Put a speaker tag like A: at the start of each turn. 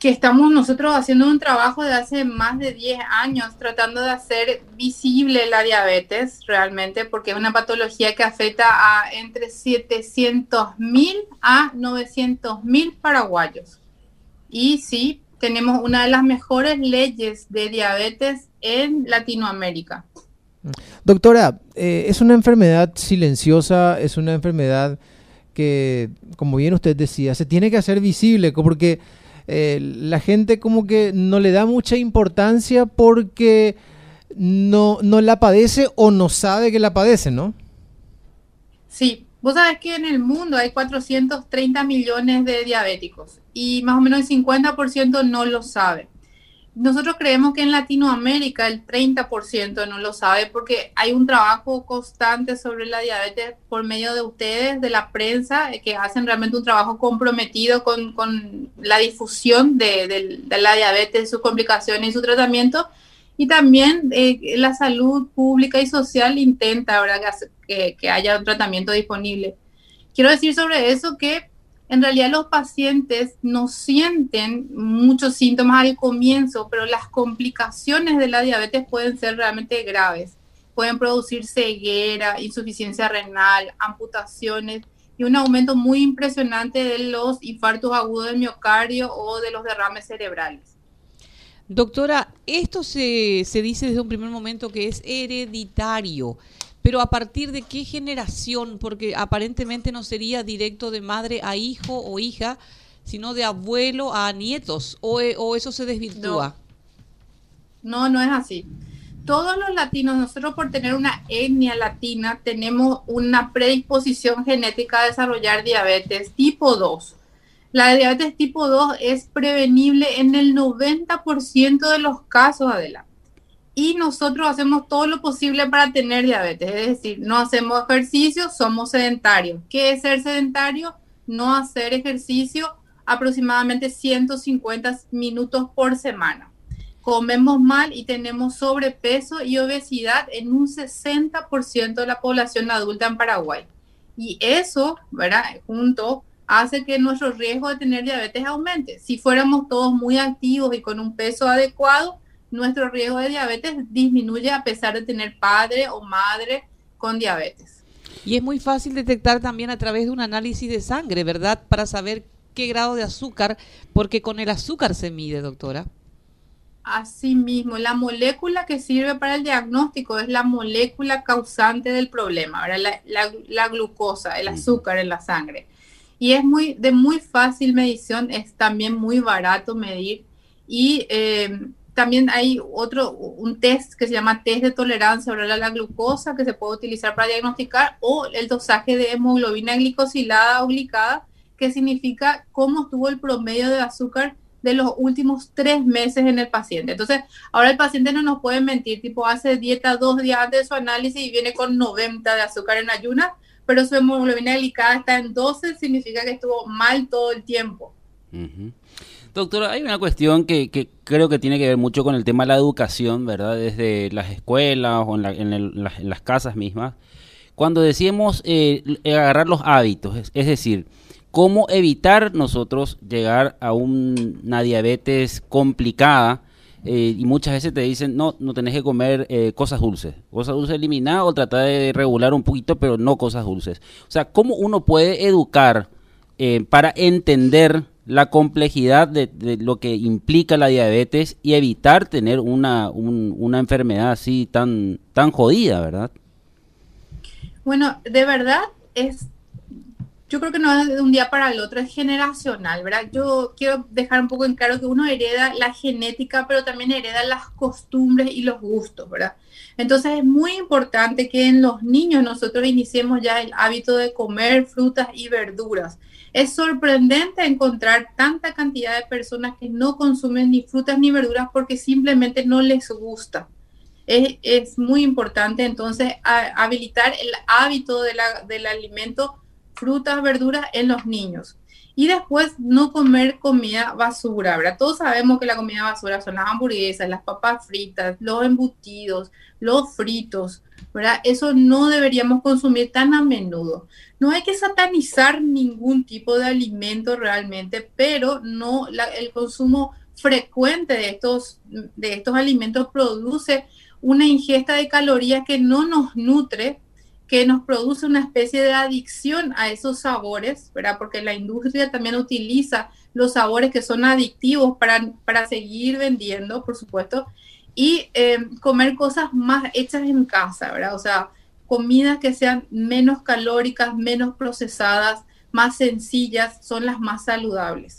A: que estamos nosotros haciendo un trabajo de hace más de 10 años tratando de hacer visible la diabetes realmente, porque es una patología que afecta a entre 700 mil a 900 mil paraguayos. Y sí, tenemos una de las mejores leyes de diabetes en Latinoamérica.
B: Doctora, eh, es una enfermedad silenciosa, es una enfermedad que, como bien usted decía, se tiene que hacer visible, porque eh, la gente como que no le da mucha importancia porque no, no la padece o no sabe que la padece, ¿no?
A: Sí, vos sabés que en el mundo hay 430 millones de diabéticos y más o menos el 50% no lo sabe. Nosotros creemos que en Latinoamérica el 30% no lo sabe porque hay un trabajo constante sobre la diabetes por medio de ustedes, de la prensa, que hacen realmente un trabajo comprometido con, la difusión de, la diabetes, sus complicaciones y su tratamiento. Y también eh, la salud pública y social intenta ¿verdad? Que, que haya un tratamiento disponible. Quiero decir sobre eso que en realidad los pacientes no sienten muchos síntomas al comienzo, pero las complicaciones de la diabetes pueden ser realmente graves. Pueden producir ceguera, insuficiencia renal, amputaciones y un aumento muy impresionante de los infartos agudos del miocardio o de los derrames cerebrales.
C: Doctora, esto se, se dice desde un primer momento que es hereditario. Pero a partir de qué generación, porque aparentemente no sería directo de madre a hijo o hija, sino de abuelo a nietos, o, eso se desvirtúa.
A: No. no, es así. Todos los latinos, nosotros por tener una etnia latina, tenemos una predisposición genética a desarrollar diabetes tipo 2. La diabetes tipo 2 es prevenible en el 90% de los casos, adelante y nosotros hacemos todo lo posible para tener diabetes, es decir, no hacemos ejercicio, somos sedentarios. ¿Qué es ser sedentario? No hacer ejercicio aproximadamente 150 minutos por semana. Comemos mal y tenemos sobrepeso y obesidad en un 60% de la población adulta en Paraguay. Y eso, ¿verdad? Junto hace que nuestro riesgo de tener diabetes aumente. Si fuéramos todos muy activos y con un peso adecuado, nuestro riesgo de diabetes disminuye a pesar de tener padre o madre con diabetes.
C: Y es muy fácil detectar también a través de un análisis de sangre, ¿verdad? Para saber qué grado de azúcar, porque con el azúcar se mide, doctora.
A: Asimismo, la molécula que sirve para el diagnóstico es la molécula causante del problema, La, la, glucosa, el azúcar en la sangre. Y es muy de muy fácil medición, es también muy barato medir y eh, también hay otro, un test que se llama test de tolerancia oral a la glucosa que se puede utilizar para diagnosticar o el dosaje de hemoglobina glicosilada o glicada, que significa cómo estuvo el promedio de azúcar de los últimos tres meses en el paciente. Entonces, ahora el paciente no nos puede mentir, tipo hace dieta dos días antes de su análisis y viene con 90 de azúcar en ayunas, pero su hemoglobina glicada está en 12, significa que estuvo mal todo el tiempo.
D: Doctora, hay una cuestión que, que, creo que tiene que ver mucho con el tema de la educación, ¿verdad? Desde las escuelas o en, las, casas mismas. Cuando decimos eh, agarrar los hábitos, es, decir, cómo evitar nosotros llegar a una diabetes complicada. Eh, y muchas veces te dicen, no, no tenés que comer eh, cosas dulces. Cosas dulces eliminadas o tratar de regular un poquito, pero no cosas dulces. O sea, ¿cómo uno puede educar para entender la complejidad de, lo que implica la diabetes y evitar tener una, una enfermedad así tan, tan jodida, ¿verdad?
A: Bueno, de verdad es, yo creo que no es de un día para el otro, es generacional, ¿verdad? Yo quiero dejar un poco en claro que uno hereda la genética, pero también hereda las costumbres y los gustos, ¿verdad? Entonces es muy importante que en los niños nosotros iniciemos ya el hábito de comer frutas y verduras es sorprendente encontrar tanta cantidad de personas que no consumen ni frutas ni verduras porque simplemente no les gusta. Es, muy importante entonces habilitar el hábito del alimento frutas, verduras en los niños. Y después no comer comida basura, ¿verdad? Todos sabemos que la comida basura son las hamburguesas, las papas fritas, los embutidos, los fritos, ¿verdad? Eso no deberíamos consumir tan a menudo. No hay que satanizar ningún tipo de alimento realmente, pero no el consumo frecuente de estos, de estos alimentos produce una ingesta de calorías que no nos nutre, que nos produce una especie de adicción a esos sabores, ¿verdad? Porque la industria también utiliza los sabores que son adictivos para, para seguir vendiendo, por supuesto, y eh, comer cosas más hechas en casa, ¿verdad? O sea, comidas que sean menos calóricas, menos procesadas, más sencillas, son las más saludables.